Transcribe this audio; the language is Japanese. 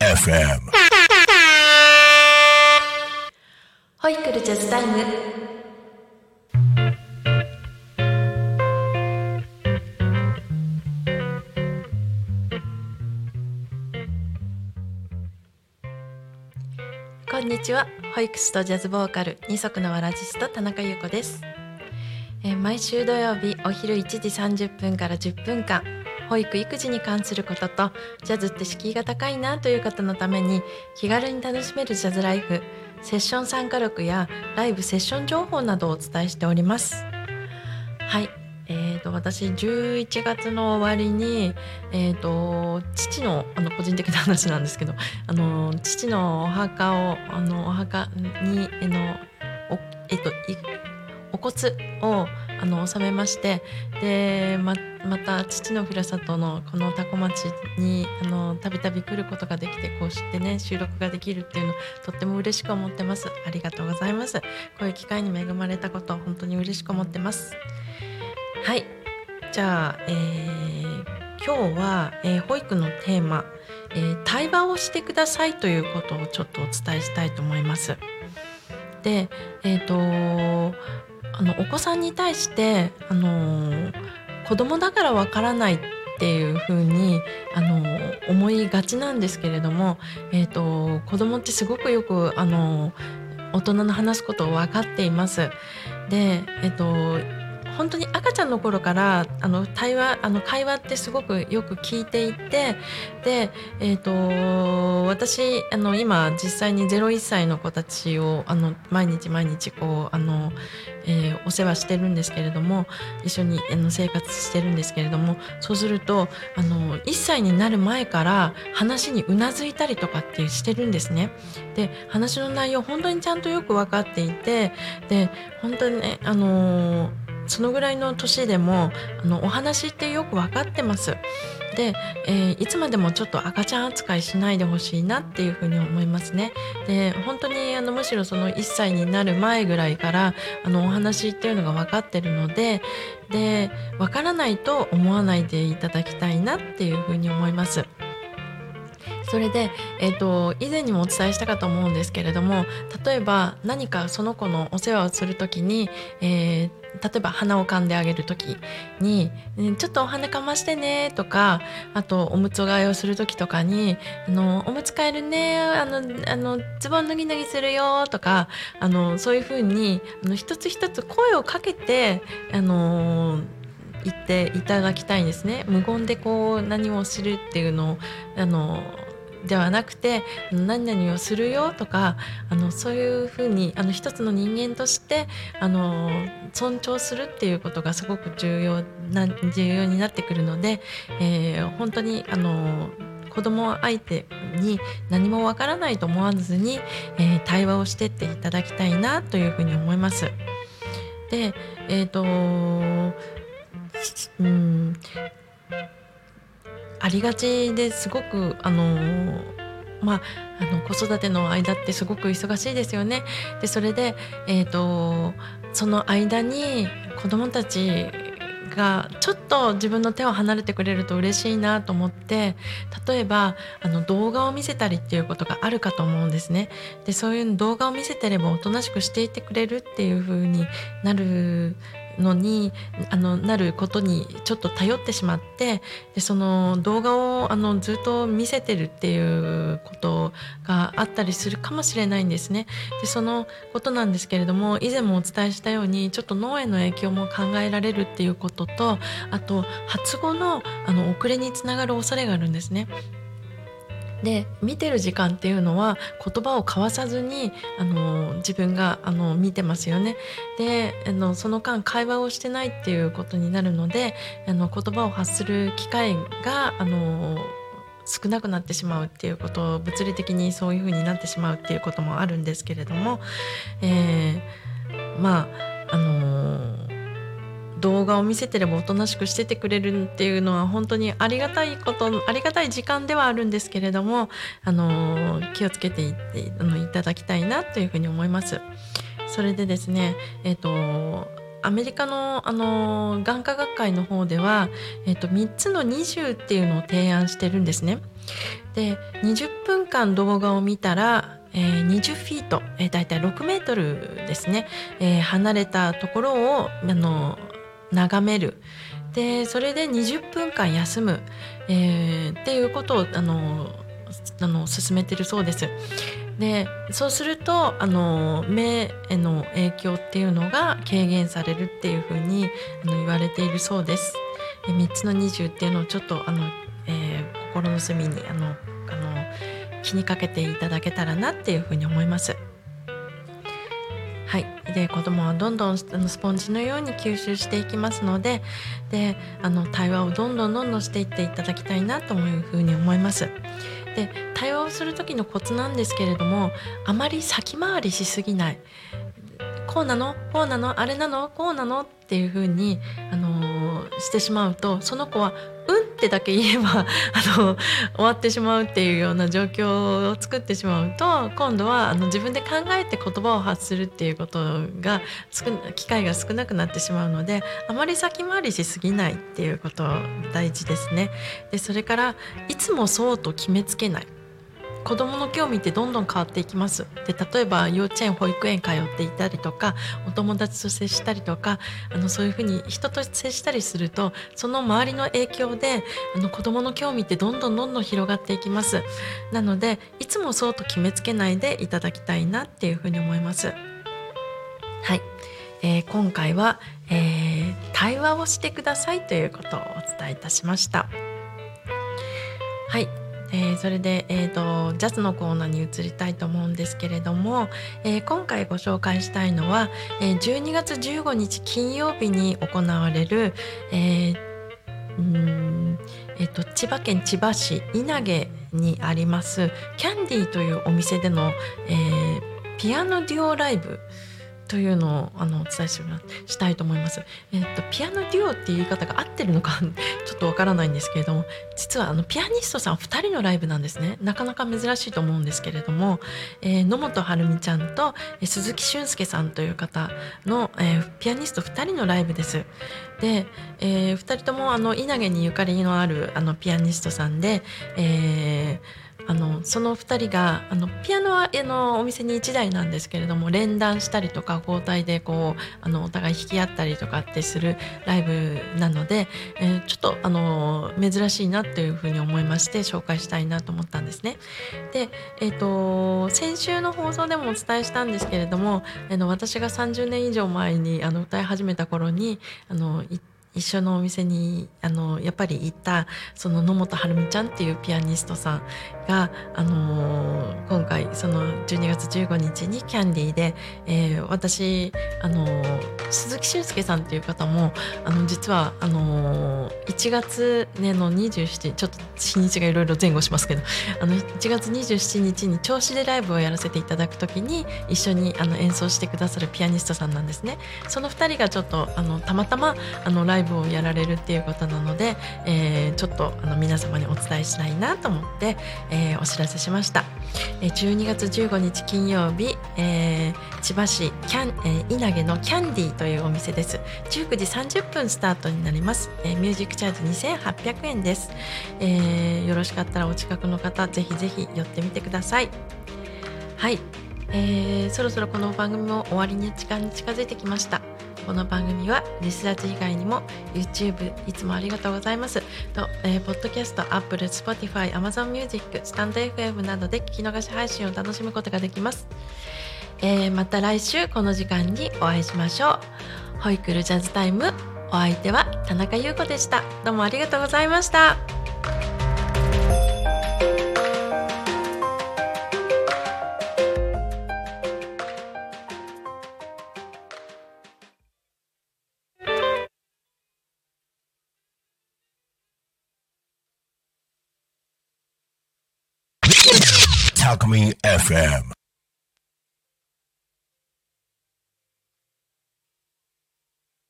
FM ホイクルジャズタイム。こんにちは。ホイックスとジャズボーカル二足のわらじスト田中優子です、えー毎週土曜日お昼1時30分から10分間保育育児に関することとジャズって敷居が高いなという方のために気軽に楽しめるジャズライフセッション参加録やライブセッション情報などをお伝えしております。はい。えー、と私11月の終わりに、えー、と父のあの個人的な話なんですけど あの父のお墓をあのお墓にあのお,、えー、といお骨をあの納めましてでままた父のふるさとのこの多古町にあのたびたび来ることができてこうしてね収録ができるっていうのとっても嬉しく思ってます。ありがとうございます。こういう機会に恵まれたこと本当に嬉しく思ってます。はい。じゃあ、えー今日は、えー保育のテーマ、えー対話をしてくださいということをちょっとお伝えしたいと思います。で、えっ、とあのお子さんに対してあのー子供だからわからないっていうふうにあの思いがちなんですけれども、えっ、と子供ってすごくよくあの大人の話すことを分かっています。で、えっ、と本当に赤ちゃんの頃からあの対話あの会話ってすごくよく聞いていてで、えー、と私あの今実際に01歳の子たちをあの毎日毎日こうあの、えーお世話してるんですけれども一緒にあの生活してるんですけれどもそうするとあの1歳になる前から話にうなずいたりとかってしてるんですね。で話の内容本当にちゃんとよく分かっていてで本当にねあのそのぐらいの年でもあのお話ってよく分かってます。で、えーいつまでもちょっと赤ちゃん扱いしないでほしいなっていうふうに思いますね。で本当にあのむしろその1歳になる前ぐらいからあのお話っていうのが分かってるのでで分からないと思わないでいただきたいなっていうふうに思います。それで、えー、と以前にもお伝えしたかと思うんですけれども例えば何かその子のお世話をする時に、えー例えば鼻を噛んであげる時に「ねちょっとお花かましてね」とかあとおむつ替えをする時とかに「あのおむつ替えるねあのあのズボン脱ぎ脱ぎするよ」とかあのそういうふうにあの一つ一つ声をかけてあの言っていただきたいんですね。無言でこう何をするっていうのをあのではなくて何々をするよとかあのそういうふうにあの一つの人間としてあの尊重するっていうことがすごく重要な重要になってくるので、えー本当にあの子供相手に何もわからないと思わずに、えー対話をしてっていただきたいなというふうに思います。でえっ、とうんありがちですごくあのまあ、あの子育ての間ってすごく忙しいですよね。でそれで、えー、とその間に子どもたちがちょっと自分の手を離れてくれると嬉しいなと思って例えばあの動画を見せたりっていうことがあるかと思うんですね。でそういう動画を見せてればおとなしくしていてくれるっていう風になるのにあのなることにちょっと頼ってしまってでその動画をあのずっと見せてるっていうことがあったりするかもしれないんですね。でそのことなんですけれども以前もお伝えしたようにちょっと脳への影響も考えられるっていうこととあと発語のあの遅れにつながる恐れがあるんですね。で見てる時間っていうのは言葉を交わさずにあの自分があの見てますよね。であのその間会話をしてないっていうことになるのであの言葉を発する機会があの少なくなってしまうっていうこと物理的にそういう風になってしまうっていうこともあるんですけれども、えーまああの動画を見せてればおとなしくしててくれるっていうのは本当にありがたいことありがたい時間ではあるんですけれども、あの気をつけていってあのいただきたいなというふうに思います。それでですね、えっ、とアメリカのあの眼科学会の方では、えっと、3つの20っていうのを提案してるんですね。で20分間動画を見たら、えー、20フィート、えー、大体6メートルですね、えー、離れたところをあの眺めるでそれで20分間休む、えー、っていうことをあのあの進めてるそうです。でそうするとあの目への影響っていうのが軽減されるっていうふうにあの言われているそうです。で3つの20っていうのをちょっとあの、えー、心の隅にあのあの気にかけていただけたらなっていうふうに思います。で子供はどんどんスポンジのように吸収していきますのでであの対話をどんどんどんどんしていっていただきたいなというふうに思います。で対話をする時のコツなんですけれどもあまり先回りしすぎないこうなの？こうなの？あれなの？こうなの？っていうふうに、あのー、してしまうとその子は「うん」ってだけ言えば あの終わってしまうっていうような状況を作ってしまうと今度はあの自分で考えて言葉を発するっていうことが機会が少なくなってしまうのであまり先回りしすぎないっていうこと大事ですね。でそれからいつもそうと決めつけない。子どもの興味ってどんどん変わっていきます。で例えば幼稚園保育園通っていたりとかお友達と接したりとかあのそういうふうに人と接したりするとその周りの影響であの子どもの興味ってどんどんどんどん広がっていきます。なのでいつもそうと決めつけないでいただきたいなっていうふうに思います。はい、えー、今回は、えー、対話をしてくださいということをお伝えいたしました。はい。えー、それで、えーと、ジャズのコーナーに移りたいと思うんですけれども、えー、今回ご紹介したいのは、えー、12月15日金曜日に行われる、えーんえーと、千葉県千葉市稲毛にありますキャンディーというお店での、えー、ピアノデュオライブというのをあのお伝えしたいと思います。えっとピアノデュオっていう言い方が合ってるのかょっとわからないんですけれども実はあのピアニストさん2人のライブなんですねなかなか珍しいと思うんですけれども、えー、野本晴美ちゃんと、鈴木俊介さんという方の、えー、ピアニスト2人のライブです。で、えー、2人ともあの稲毛にゆかりのあるあのピアニストさんで、えーあのその2人があのピアノはあのお店に1台なんですけれども連弾したりとか交代でこうあのお互い弾き合ったりとかってするライブなので、えー、ちょっとあの珍しいなっていうふうに思いまして紹介したいなと思ったんですね。で、えーと、先週の放送でもお伝えしたんですけれどもあの私が30年以上前にあの歌い始めた頃にあの行って一緒のお店にあのやっぱり行ったその野本晴美ちゃんっていうピアニストさんが、あのー、今回その12月15日にキャンディーで、えー、私、あのー、鈴木俊介さんっていう方もあの実はあのー、1月、ね、の27ちょっと日にちがいろいろ前後しますけどあの1月27日に銚子でライブをやらせていただく時に一緒にあの演奏してくださるピアニストさんなんですね。その2人がちょっとあのたまたまあのライブをやられるっていうことなので、えー、ちょっとあの皆様にお伝えしたいなと思って、えー、お知らせしました。えー、12月15日金曜日、えー、千葉市キャン、えー、稲毛のキャンディーというお店です。19時30分スタートになります。えー、ミュージックチャージ2800円です、えー。よろしかったらお近くの方ぜひぜひ寄ってみてください。はい、えー、そろそろこの番組も終わりに時間に近づいてきました。この番組はリスラジ以外にも YouTube いつもありがとうございます。と、えー、ポッドキャスト Apple、Spotify、Amazon Music、スタンド FM などで聞き逃し配信を楽しむことができます、えー、また来週この時間にお会いしましょう。ホイクルジャズタイムお相手は田中優子でした。どうもありがとうございました。Alchemy FM.